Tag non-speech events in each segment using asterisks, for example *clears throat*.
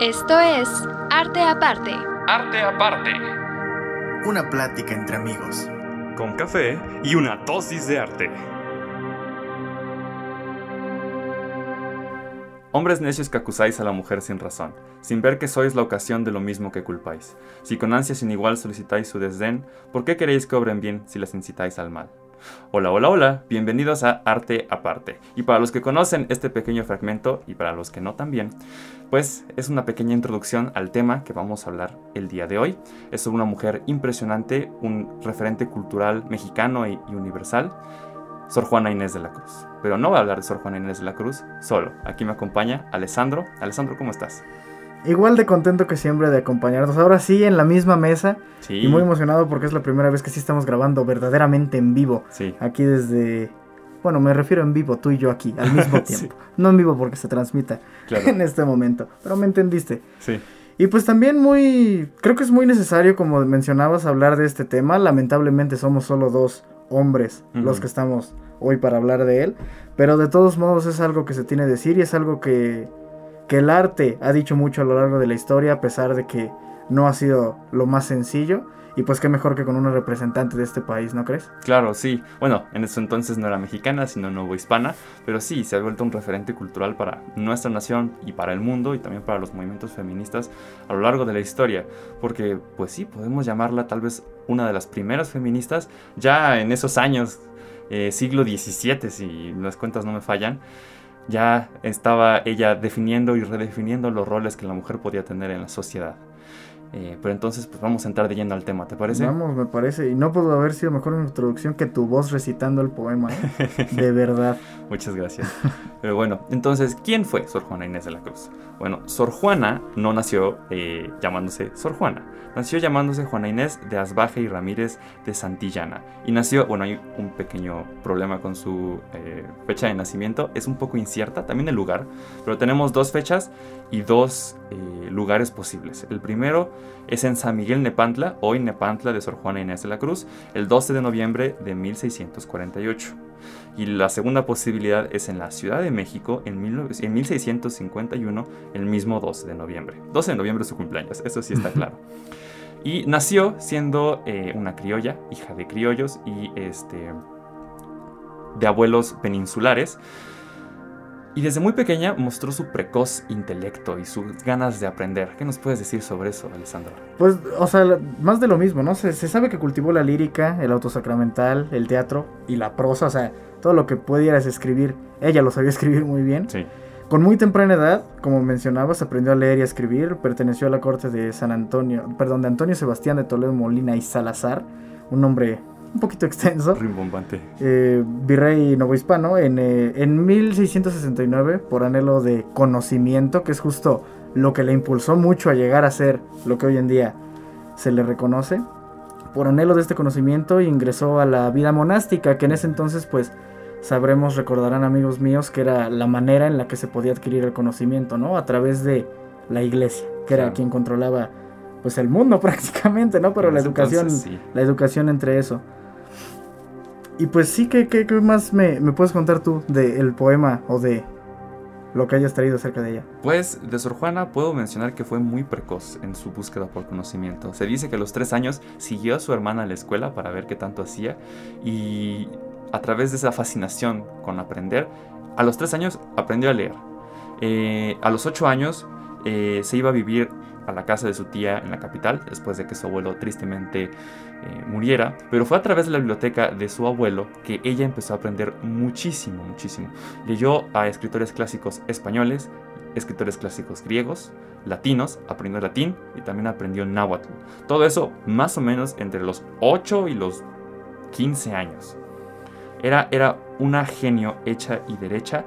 Esto es Arte Aparte. Arte Aparte. Una plática entre amigos. Con café y una dosis de arte. Hombres necios que acusáis a la mujer sin razón, sin ver que sois la ocasión de lo mismo que culpáis. Si con ansia sin igual solicitáis su desdén, ¿por qué queréis que obren bien si las incitáis al mal? Hola, hola, hola, bienvenidos a Arte Aparte. Y para los que conocen este pequeño fragmento y para los que no también, pues es una pequeña introducción al tema que vamos a hablar el día de hoy. Es sobre una mujer impresionante, un referente cultural mexicano y universal, Sor Juana Inés de la Cruz. Pero no voy a hablar de Sor Juana Inés de la Cruz solo. Aquí me acompaña Alessandro. Alessandro, ¿cómo estás? Igual de contento que siempre de acompañarnos. Ahora sí, en la misma mesa. Sí. Y muy emocionado porque es la primera vez que sí estamos grabando verdaderamente en vivo. Sí. Aquí desde... Bueno, me refiero en vivo, tú y yo aquí, al mismo *laughs* tiempo. No en vivo porque se transmita Claro. *laughs* en este momento. Pero me entendiste. Sí. Y pues también muy... Creo que es muy necesario, como mencionabas, hablar de este tema. Lamentablemente somos solo dos hombres los que estamos hoy para hablar de él. Pero de todos modos es algo que se tiene que decir y es algo que, que el arte ha dicho mucho a lo largo de la historia, a pesar de que no ha sido lo más sencillo. Y pues qué mejor que con una representante de este país, ¿no crees? Claro, sí. Bueno, en ese entonces no era mexicana, sino novohispana, pero sí, se ha vuelto un referente cultural para nuestra nación y para el mundo y también para los movimientos feministas a lo largo de la historia. Porque, pues sí, podemos llamarla tal vez una de las primeras feministas ya en esos años, eh, siglo XVII, si las cuentas no me fallan. Ya estaba ella definiendo y redefiniendo los roles que la mujer podía tener en la sociedad. Eh, pero entonces, pues vamos a entrar de lleno al tema, ¿te parece? Vamos, me parece. Y no pudo haber sido mejor una introducción que tu voz recitando el poema. ¿eh? *laughs* De verdad. Muchas gracias. Pero bueno, entonces, ¿quién fue Sor Juana Inés de la Cruz? Bueno, Sor Juana no nació eh, llamándose Sor Juana. Nació llamándose Juana Inés de Asbaje y Ramírez de Santillana. Y nació, bueno, hay un pequeño problema con su eh, fecha de nacimiento. Es un poco incierta, también el lugar. Pero tenemos dos fechas y dos eh, lugares posibles. El primero es en San Miguel Nepantla, hoy Nepantla de Sor Juana Inés de la Cruz, el 12 de noviembre de 1648. Y la segunda posibilidad es en la Ciudad de México en, 19 en 1651, el mismo 12 de noviembre. 12 de noviembre es su cumpleaños, eso sí está *laughs* claro. Y nació siendo eh, una criolla, hija de criollos y este, de abuelos peninsulares. Y desde muy pequeña mostró su precoz intelecto y sus ganas de aprender. ¿Qué nos puedes decir sobre eso, Alessandro? Pues, o sea, más de lo mismo, ¿no? Se, se sabe que cultivó la lírica, el autosacramental, el teatro y la prosa, o sea, todo lo que pudieras escribir, ella lo sabía *laughs* escribir muy bien. Sí. Con muy temprana edad, como mencionabas, aprendió a leer y a escribir, perteneció a la corte de San Antonio, perdón, de Antonio Sebastián de Toledo Molina y Salazar, un nombre un poquito extenso. Rimbombante. eh, virrey novohispano en, eh, en 1669 por anhelo de conocimiento, que es justo lo que le impulsó mucho a llegar a ser lo que hoy en día se le reconoce. Por anhelo de este conocimiento ingresó a la vida monástica, que en ese entonces pues sabremos, recordarán amigos míos, que era la manera en la que se podía adquirir el conocimiento, ¿no? A través de la iglesia, que era Claro. quien controlaba pues el mundo *laughs* prácticamente, ¿no? Pero la educación entonces, sí. la educación entre eso. Y pues sí, ¿qué, qué- qué más me, me puedes contar tú del poema o de lo que hayas traído acerca de ella? Pues de Sor Juana puedo mencionar que fue muy precoz en su búsqueda por conocimiento. Se dice que a los tres años siguió a su hermana a la escuela para ver qué tanto hacía y a través de esa fascinación con aprender, a los tres años aprendió a leer. Eh, a los ocho años eh, se iba a vivir a la casa de su tía en la capital después de que su abuelo tristemente eh, muriera, pero fue a través de la biblioteca de su abuelo que ella empezó a aprender muchísimo, muchísimo. Leyó a escritores clásicos españoles, escritores clásicos griegos, latinos, aprendió latín y también aprendió náhuatl. Todo eso más o menos entre los 8 y los 15 años. Era, era una genio hecha y derecha.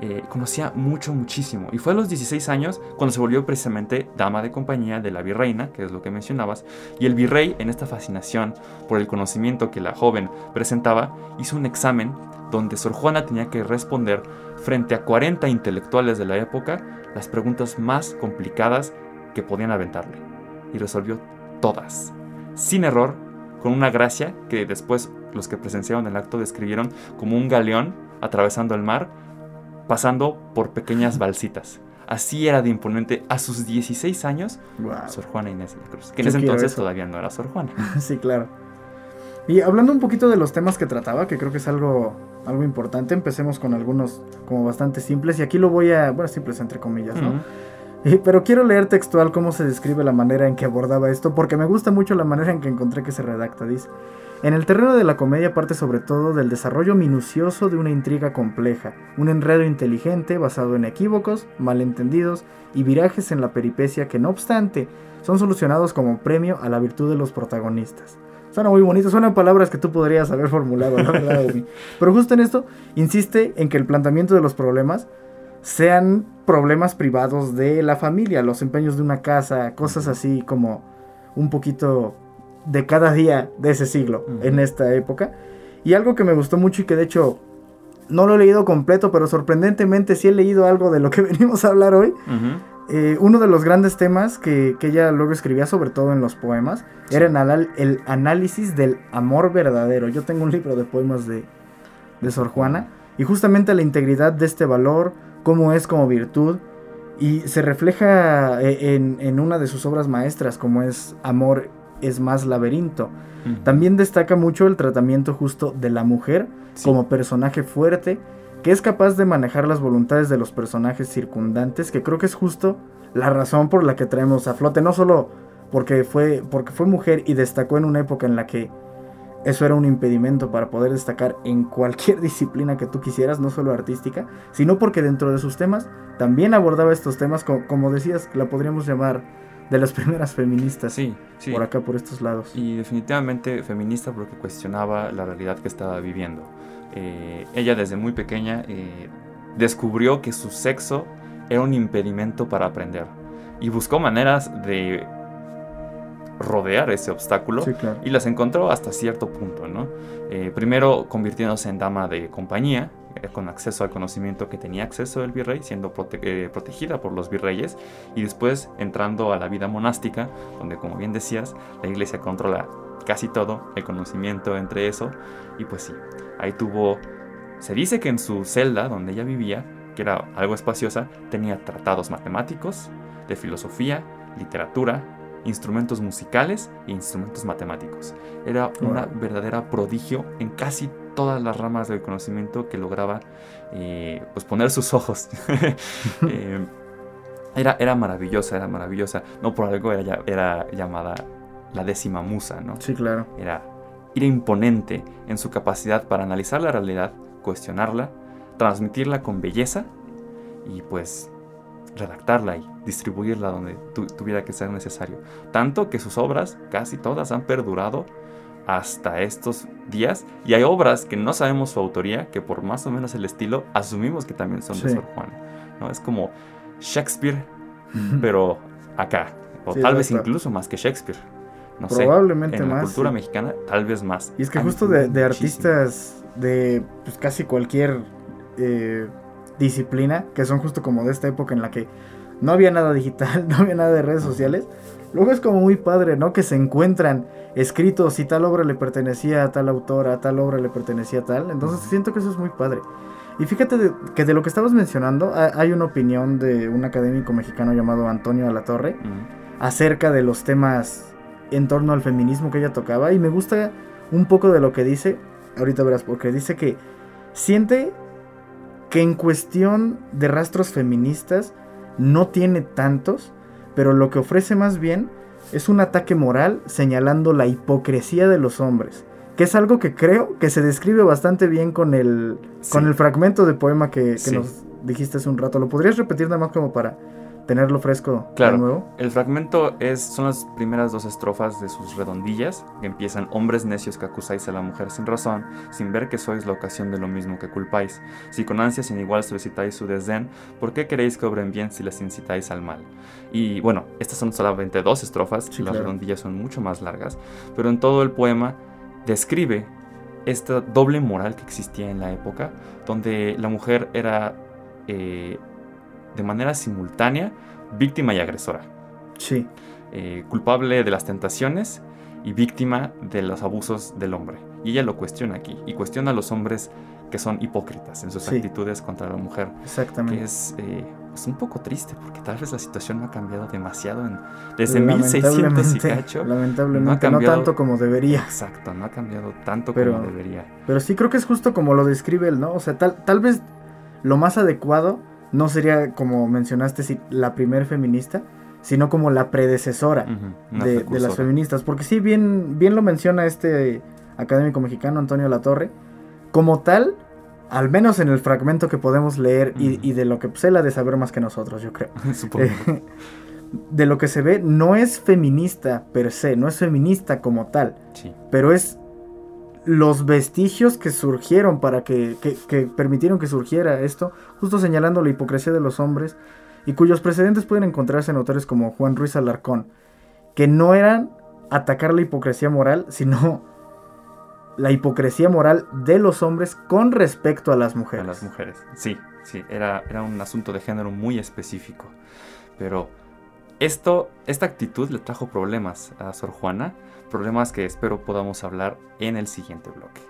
Eh, conocía mucho, muchísimo. Y fue a los 16 años cuando se volvió precisamente dama de compañía de la virreina, que es lo que mencionabas. Y el virrey, en esta fascinación por el conocimiento que la joven presentaba, hizo un examen donde Sor Juana tenía que responder frente a 40 intelectuales de la época las preguntas más complicadas que podían aventarle. Y resolvió todas, sin error, con una gracia que después los que presenciaron el acto describieron como un galeón atravesando el mar, pasando por pequeñas balsitas. Así era de imponente a sus 16 años Wow. Sor Juana Inés de la Cruz. Que en ese entonces eso. todavía no era Sor Juana. *laughs* Sí, claro. Y hablando un poquito de los temas que trataba, que creo que es algo, algo importante, empecemos con algunos como bastante simples. Y aquí lo voy a, bueno, simples entre comillas, ¿no? *laughs* Pero quiero leer textual cómo se describe la manera en que abordaba esto, porque me gusta mucho la manera en que encontré que se redacta. Dice, en el terreno de la comedia parte sobre todo del desarrollo minucioso de una intriga compleja, un enredo inteligente basado en equívocos, malentendidos y virajes en la peripecia que no obstante son solucionados como premio a la virtud de los protagonistas. Suena muy bonito, suenan palabras que tú podrías haber formulado, la verdad. *laughs* Pero justo en esto, insiste en que el planteamiento de los problemas sean problemas privados de la familia, los empeños de una casa, cosas así como un poquito de cada día de ese siglo en esta época. Y algo que me gustó mucho y que de hecho no lo he leído completo, pero sorprendentemente sí he leído algo de lo que *laughs* venimos a hablar hoy. Eh, uno de los grandes temas que, que ella luego escribía, sobre todo en los poemas, Sí. era anal- el análisis del amor verdadero. Yo tengo un libro de poemas de, de Sor Juana y justamente la integridad de este valor, cómo es como virtud, y se refleja eh, en, en una de sus obras maestras, como es Amor es más laberinto. También destaca mucho el tratamiento justo de la mujer Sí. como personaje fuerte que es capaz de manejar las voluntades de los personajes circundantes, que creo que es justo la razón por la que traemos a flote, no solo porque fue, porque fue mujer y destacó en una época en la que eso era un impedimento para poder destacar en cualquier *laughs* disciplina que tú quisieras, no solo artística, sino porque dentro de sus temas también abordaba estos temas, co- como, decías, la podríamos llamar de las *laughs* primeras feministas Sí, sí. por acá, por estos lados. Y definitivamente feminista porque cuestionaba la realidad que estaba viviendo. Eh, ella desde muy pequeña eh, descubrió que su sexo era un impedimento para aprender y buscó maneras de rodear ese obstáculo Sí, claro. y las encontró hasta cierto punto, ¿no? Eh, primero convirtiéndose en dama de compañía, eh, con acceso al conocimiento que tenía acceso el virrey, siendo prote- eh, protegida por los virreyes, y después entrando a la vida monástica, donde como bien decías, la iglesia controla casi todo, el conocimiento entre eso, y pues sí, ahí tuvo, se dice que en su celda donde ella vivía, que era algo espaciosa, tenía tratados matemáticos, de filosofía, literatura, instrumentos musicales e instrumentos matemáticos. Era una verdadera prodigio en casi todas las ramas del conocimiento que lograba eh, pues poner sus ojos. *laughs* *laughs* Eh, era, era maravillosa, era maravillosa. No por algo era, era llamada la décima musa, ¿no? Sí, claro. Era, era imponente en su capacidad para analizar la realidad, cuestionarla, transmitirla con belleza y pues redactarla y distribuirla donde tu- tuviera que ser necesario. Tanto que sus obras, casi todas, han perdurado hasta estos días y hay obras que no sabemos su autoría, que por más o menos el estilo asumimos que también son de. Sor Juana. ¿no? Es como Shakespeare, pero acá. O Sí, tal vez incluso más que Shakespeare. No sé. Probablemente En la cultura sí. mexicana, tal vez más. Y es que justo de, artistas de pues, casi cualquier eh, disciplina, que son justo como de esta época en la que no había nada digital, *laughs* no había nada de redes sociales, luego es como muy padre, ¿no? Que se encuentran escritos si tal obra le pertenecía a tal autora, tal obra le pertenecía a tal. Entonces siento que eso es muy padre. Y fíjate de- que de lo que estabas mencionando, ha- hay una opinión de un académico mexicano llamado Antonio Alatorre, Mm, acerca de los temas en torno al feminismo que ella tocaba y me gusta un poco de lo que dice, ahorita verás, porque dice que siente que en cuestión de rastros feministas no tiene tantos, pero lo que ofrece más bien es un ataque moral señalando la hipocresía de los hombres, que es algo que creo que se describe bastante bien con el, con el fragmento de poema que, que Sí. nos dijiste hace un rato. ¿Lo podrías repetir nada más como para tenerlo fresco Claro. de nuevo? El fragmento es, son las primeras dos estrofas de sus redondillas, que empiezan hombres necios que acusáis a la mujer sin razón, sin ver que sois la ocasión de lo mismo que culpáis. Si con ansia sin igual solicitáis su desdén, ¿por qué queréis que obren bien si las incitáis al mal? Y bueno, estas son solamente dos estrofas, Sí, las claro. redondillas son mucho más largas, pero en todo el poema describe esta doble moral que existía en la época, donde la mujer era eh, de manera simultánea víctima y agresora, Sí, eh, culpable de las tentaciones y víctima de los abusos del hombre. Y ella lo cuestiona aquí, y cuestiona a los hombres que son hipócritas en sus Sí. actitudes contra la mujer, exactamente. que es eh, es un poco triste porque tal vez la situación no ha cambiado demasiado en, desde 1600 y cacho. Lamentablemente, no, tanto como debería. Exacto, no ha cambiado tanto como debería. Pero sí creo que es justo como lo describe él, ¿no? O sea, tal, tal vez lo más adecuado no sería como mencionaste si la primer feminista, sino como la predecesora de, las feministas. Porque sí, bien, bien lo menciona este académico mexicano Antonio Latorre. Como tal, al menos en el fragmento que podemos leer y, de lo que pues, él ha de saber más que nosotros, yo creo. *laughs* Supongo. *laughs* de lo que se ve, no es feminista per se, no es feminista como tal. Sí. Pero es los vestigios que surgieron para que, que, permitieron que surgiera esto, justo señalando la hipocresía de los hombres, y cuyos precedentes pueden encontrarse en autores como Juan Ruiz Alarcón, que no eran atacar la hipocresía moral, sino la hipocresía moral de los hombres con respecto a las mujeres. A las mujeres, sí, sí, era, era un asunto de género muy específico. Pero esto, esta actitud le trajo problemas a Sor Juana, problemas que espero podamos hablar en el siguiente bloque.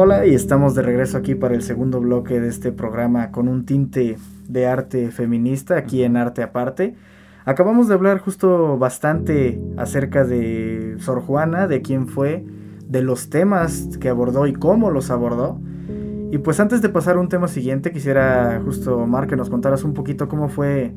Hola y estamos de regreso aquí para el segundo bloque de este programa con un tinte de arte feminista aquí en Arte Aparte. Acabamos de hablar justo bastante acerca de Sor Juana, de quién fue, de los temas que abordó y cómo los abordó. Y pues antes de pasar a un tema siguiente, quisiera justo, Omar, que nos contaras un poquito cómo fue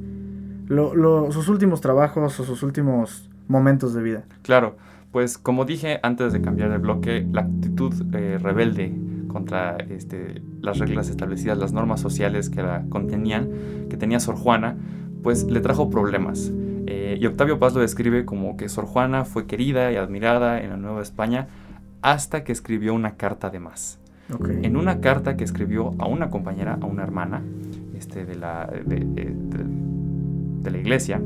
sus últimos trabajos o sus últimos momentos de vida. Claro. Pues como dije antes de cambiar el bloque, la actitud eh, rebelde contra este, las reglas establecidas, las normas sociales que la contenían, que tenía Sor Juana, pues le trajo problemas. Eh, y Octavio Paz lo describe como que Sor Juana fue querida y admirada en la Nueva España hasta que escribió una carta de más. En una carta que escribió a una compañera, a una hermana este, de, la, de la iglesia,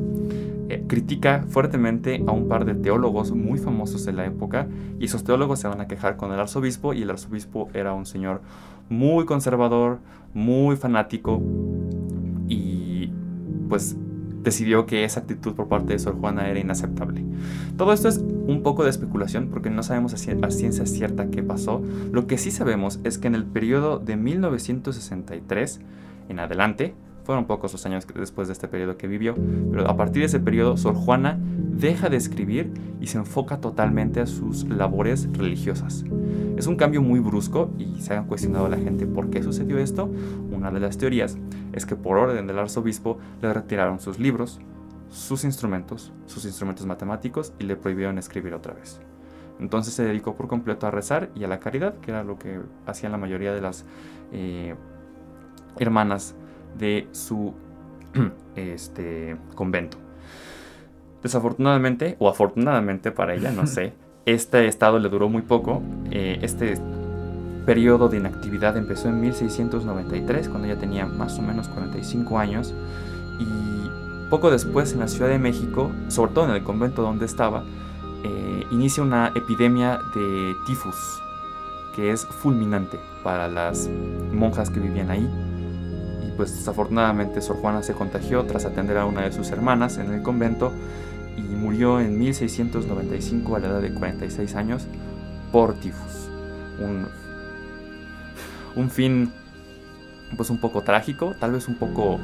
eh, critica fuertemente a un par de teólogos muy famosos de la época y esos teólogos se van a quejar con el arzobispo y el arzobispo era un señor muy conservador, muy fanático y pues decidió que esa actitud por parte de Sor Juana era inaceptable. Todo esto es un poco de especulación porque no sabemos a ciencia cierta qué pasó. Lo que sí sabemos es que en el periodo de 1963 en adelante, fueron pocos los años después de este periodo que vivió, pero a partir de ese periodo Sor Juana deja de escribir y se enfoca totalmente a sus labores religiosas. Es un cambio muy brusco y se ha cuestionado a la gente por qué sucedió esto. Una de las teorías es que por orden del arzobispo le retiraron sus libros, sus instrumentos, sus instrumentos matemáticos y le prohibieron escribir otra vez. Entonces se dedicó por completo a rezar y a la caridad, que era lo que hacían la mayoría de las eh, hermanas de su *clears throat* este, convento. Desafortunadamente, o afortunadamente para ella, no *laughs* sé, este estado le duró muy poco. Eh, este periodo de inactividad empezó en 1693, cuando ella tenía más o menos 45 años. Y poco después, en la Ciudad de México, sobre todo en el convento donde estaba, eh, inicia una epidemia de tifus, que es fulminante para las monjas que vivían ahí pues desafortunadamente Sor Juana se contagió tras atender a una de sus hermanas en el convento y murió en 1695 a la edad de 46 años por tifus. Un, un fin pues un poco trágico, tal vez un poco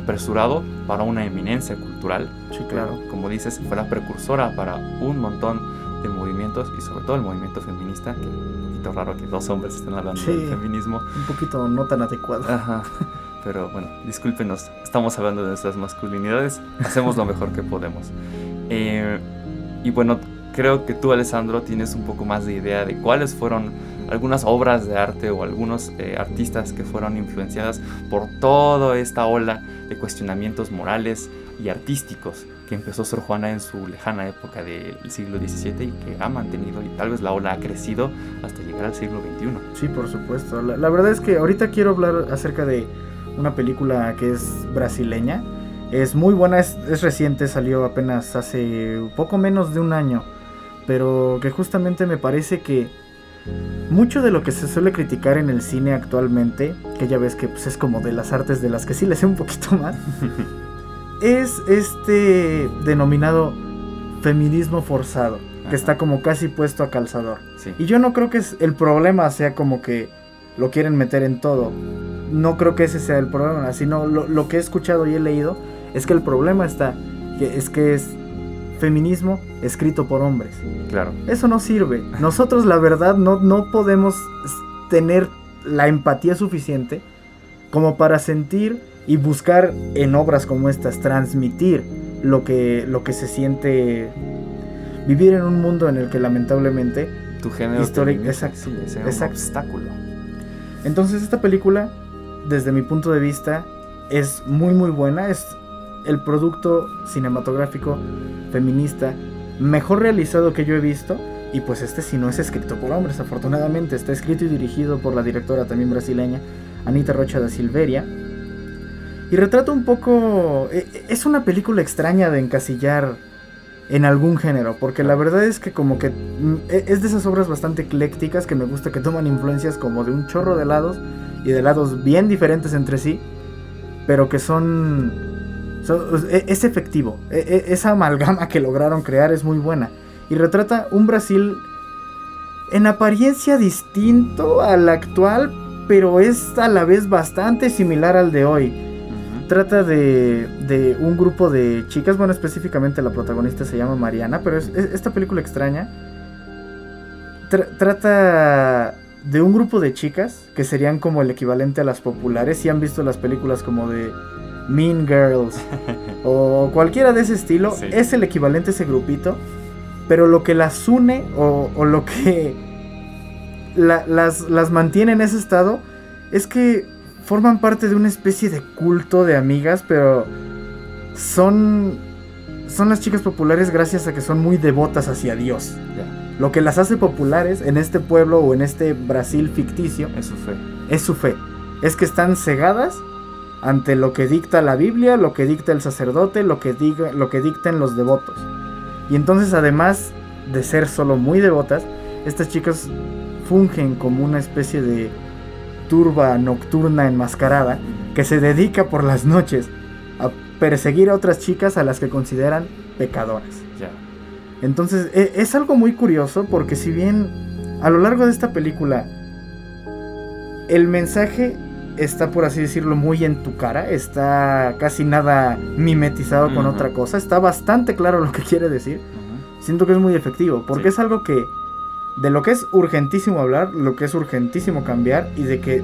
apresurado para una eminencia cultural. Sí, claro. Como dices, fue la precursora para un montón de movimientos y sobre todo el movimiento feminista, que un poquito raro que dos hombres estén hablando del feminismo. Un poquito no tan adecuado. Ajá. pero bueno, discúlpenos, estamos hablando de nuestras masculinidades, hacemos lo mejor que podemos. Eh, y bueno, creo que tú, Alessandro, tienes un poco más de idea de cuáles fueron algunas obras de arte o algunos eh, artistas que fueron influenciadas por toda esta ola de cuestionamientos morales y artísticos que empezó Sor Juana en su lejana época del siglo XVII y que ha mantenido y tal vez la ola ha crecido hasta llegar al siglo XXI. Sí, por supuesto. la verdad es que ahorita quiero hablar acerca de una película que es brasileña. Es muy buena, es, reciente, salió apenas hace poco menos de un año, pero que justamente me parece que mucho de lo que se suele criticar en el cine actualmente, que ya ves que pues, es como de las artes de las que sí le sé un poquito más, *laughs* es este denominado feminismo forzado, que está como casi puesto a calzador. Sí. Y yo no creo que es- el problema sea como que lo quieren meter en todo. No creo que ese sea el problema, sino lo, lo que he escuchado y he leído es que el problema está, que es que es feminismo escrito por hombres. Claro. Eso no sirve. Nosotros la verdad no, no podemos tener la empatía suficiente como para sentir y buscar en obras como estas transmitir lo que, lo que se siente vivir en un mundo en el que lamentablemente Tu género. Histórico, exacto, Sí, es exacto. un obstáculo. Entonces esta película, desde mi punto de vista, es muy muy buena. Es el producto cinematográfico feminista mejor realizado que yo he visto. Y pues este si no es escrito por hombres, afortunadamente. Está escrito y dirigido por la directora también brasileña, Anita Rocha da Silveria. Y retrata un poco... e- e- Es una película extraña de encasillar en algún género, porque la verdad es que como que mm, e- es de esas obras bastante eclécticas que me gusta que toman influencias como de un chorro de lados y de lados bien diferentes entre sí, pero que son, e- es efectivo. E- e- esa amalgama que lograron crear es muy buena y retrata un Brasil en apariencia distinto al actual, pero es a la vez bastante similar al de hoy. Trata de, de un grupo de chicas, bueno, específicamente la protagonista se llama Mariana, pero es, es- esta película extraña tra- trata de un grupo de chicas que serían como el equivalente a las populares. Si han visto las películas como de Mean Girls *laughs* o cualquiera de ese estilo, Sí. es el equivalente a ese grupito. Pero lo que las une o, o lo que la- las, las mantiene en ese estado es que forman parte de una especie de culto de amigas, pero son, son las chicas populares gracias a que son muy devotas hacia Dios. Lo que las hace populares en este pueblo o en este Brasil ficticio es su fe. es su fe. Es que están cegadas ante lo que dicta la Biblia, lo que dicta el sacerdote, lo que, diga, lo que dicten los devotos. Y entonces además de ser solo muy devotas, estas chicas fungen como una especie de turba nocturna enmascarada que se dedica por las noches a perseguir a otras chicas a las que consideran pecadoras. Entonces e- es algo muy curioso porque si bien a lo largo de esta película el mensaje está por así decirlo muy en tu cara, está casi nada mimetizado con otra cosa, está bastante claro lo que *laughs* quiere decir, siento que es muy efectivo porque Sí. es algo que de lo que es urgentísimo hablar, lo que es urgentísimo cambiar y de que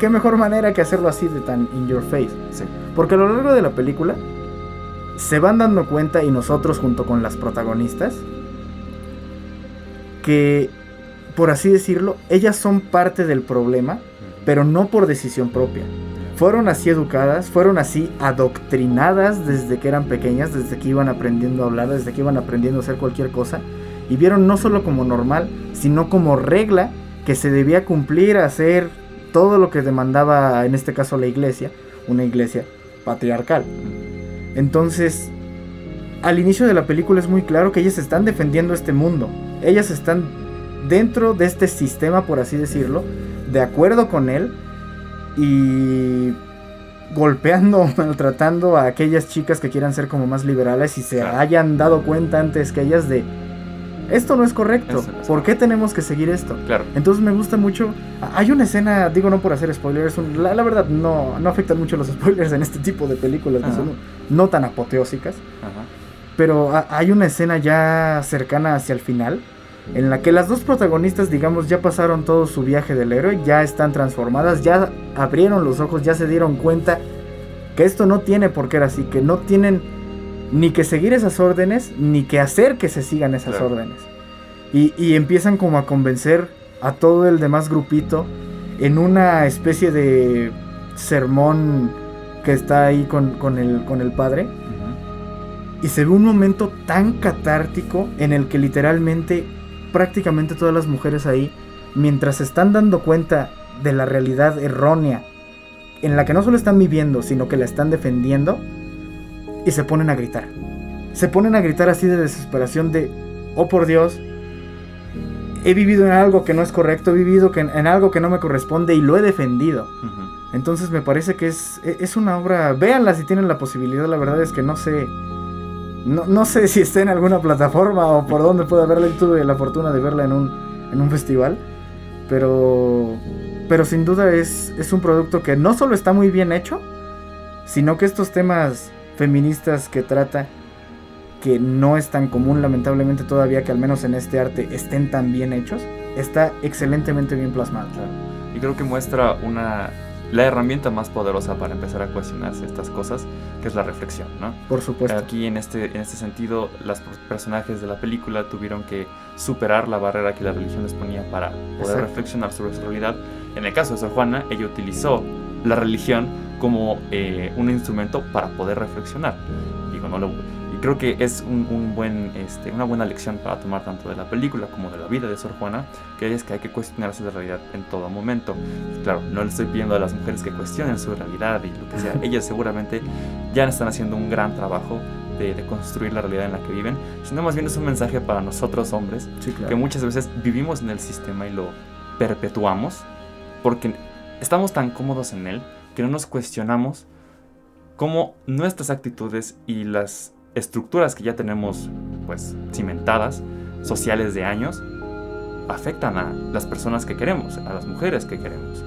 qué mejor manera que hacerlo así de tan in your face. Sí. Porque a lo largo de la película se van dando cuenta, y nosotros junto con las protagonistas, que, por así decirlo, ellas son parte del problema. Pero no por decisión propia. Fueron así educadas, fueron así adoctrinadas desde que eran pequeñas, desde que iban aprendiendo a hablar, desde que iban aprendiendo a hacer cualquier cosa, y vieron no solo como normal, sino como regla que se debía cumplir, hacer todo lo que demandaba, en este caso, la iglesia, una iglesia patriarcal. Entonces, al inicio de la película es muy claro que ellas están defendiendo este mundo. Ellas están dentro de este sistema, por así decirlo, de acuerdo con él y golpeando o *laughs* maltratando a aquellas chicas que quieran ser como más liberales y se hayan dado cuenta antes que ellas de esto no es correcto. Eso no es ¿Por qué tenemos que seguir esto? Claro. Entonces me gusta mucho. Hay una escena, digo no por hacer spoilers, la, la verdad no, no afectan mucho los *laughs* spoilers en este tipo de películas que son no tan apoteósicas. Ajá. Pero ha- hay una escena ya cercana hacia el final en la que las dos protagonistas, digamos, ya pasaron todo su viaje del héroe, ya están transformadas, ya abrieron los ojos, ya se dieron cuenta que esto no tiene por qué era así, que no tienen ni que seguir esas órdenes, ni que hacer que se sigan esas Claro. órdenes. Y, y empiezan como a convencer a todo el demás grupito en una especie de sermón que está ahí con, con el, con el padre. Y se ve un momento tan catártico en el que literalmente prácticamente todas las mujeres ahí, mientras se están dando cuenta de la realidad errónea, en la que no solo están viviendo, sino que la están defendiendo, y se ponen a gritar. Se ponen a gritar así de desesperación de, oh por Dios, he vivido en algo que no es correcto, he vivido que- en algo que no me corresponde y lo he defendido. Entonces me parece que es, e, es una obra, véanla si tienen la posibilidad, la verdad es que no sé, no, no sé si está en alguna plataforma o por dónde pueda verla, tuve la fortuna de verla en un, en un festival, pero, pero sin duda es, es un producto que no solo está muy bien hecho, sino que estos temas feministas que trata, que no es tan común lamentablemente todavía que al menos en este arte estén tan bien hechos, está excelentemente bien plasmado. Y creo que muestra una la herramienta más poderosa para empezar a cuestionarse estas cosas, que es la reflexión, ¿no? Por supuesto. Aquí en este, en este sentido, los personajes de la película tuvieron que superar la barrera que la religión les ponía para poder reflexionar sobre su realidad. En el caso de Sor Juana, ella utilizó la religión como eh, un instrumento para poder reflexionar. Digo, no lo creo que es un, buen, este, una buena lección para tomar tanto de la película como de la vida de Sor Juana, que es que hay que cuestionarse la realidad en todo momento. Claro, no le estoy pidiendo a las mujeres que cuestionen su realidad y lo que sea. *laughs* Ellas seguramente ya están haciendo un gran trabajo de, construir la realidad en la que viven, sino más bien es un mensaje para nosotros hombres, que muchas veces vivimos en el sistema y lo perpetuamos, porque estamos tan cómodos en él que no nos cuestionamos cómo nuestras actitudes y las estructuras que ya tenemos pues cimentadas, sociales de años, afectan a las personas que queremos, a las mujeres que queremos.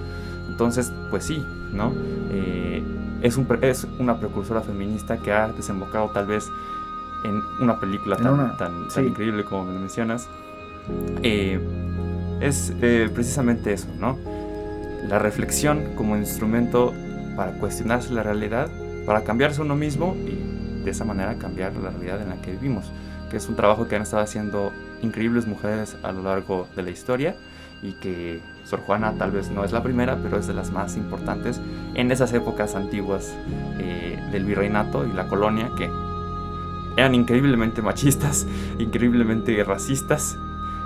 Entonces, pues sí, ¿no? Eh, es, un, es una precursora feminista que ha desembocado tal vez en una película tan, tan, increíble como me mencionas. Eh, es eh, precisamente eso, ¿no? La reflexión como instrumento para cuestionarse la realidad, para cambiarse uno mismo y de esa manera cambiar la realidad en la que vivimos, que es un trabajo que han estado haciendo increíbles mujeres a lo largo de la historia y que Sor Juana tal vez no es la primera, pero es de las más importantes en esas épocas antiguas eh, del virreinato y la colonia que eran increíblemente machistas, *laughs* increíblemente racistas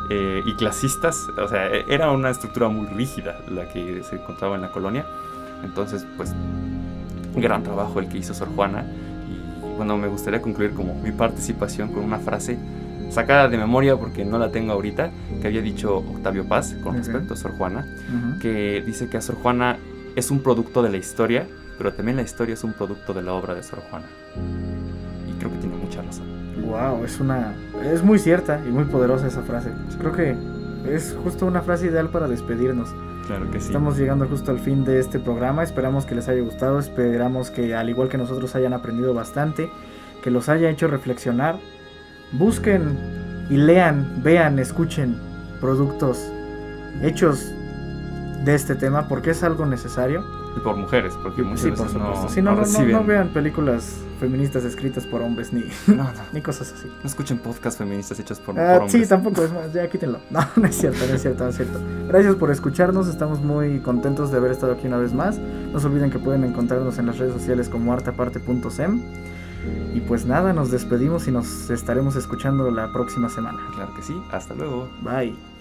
eh, y clasistas. O sea, e-, era una estructura muy rígida la que se encontraba en la colonia. Entonces, pues, gran trabajo el que hizo Sor Juana bueno, me gustaría concluir como mi participación con una frase sacada de memoria porque no la tengo ahorita, que había dicho Octavio Paz con respecto a Sor Juana, que dice que a Sor Juana es un producto de la historia, pero también la historia es un producto de la obra de Sor Juana. Y creo que tiene mucha razón. Wow, es una es muy cierta y muy poderosa esa frase. Creo que es justo una frase ideal para despedirnos. Estamos llegando justo al fin de este programa. Esperamos que les haya gustado. Esperamos que al igual que nosotros hayan aprendido bastante. Que los haya hecho reflexionar. Busquen y lean, vean, escuchen productos hechos de este tema porque es algo necesario. Y por mujeres, porque muchas sí, por supuesto. No, no, vean películas feministas escritas por hombres ni, *laughs* ni cosas así. No escuchen podcasts feministas hechos por, ah, hombres. Sí, tampoco es más, ya quítenlo. *laughs* No, no es cierto, no es cierto, no es cierto. Gracias por escucharnos, estamos muy contentos de haber estado aquí una vez más. No se olviden que pueden encontrarnos en las redes sociales como artaparte.sem. Y pues nada, nos despedimos y nos estaremos escuchando la próxima semana. Claro que sí, hasta luego. Bye.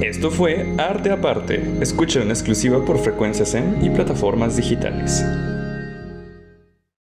Esto fue Arte Aparte. Escucha en exclusiva por frecuencias en y plataformas digitales.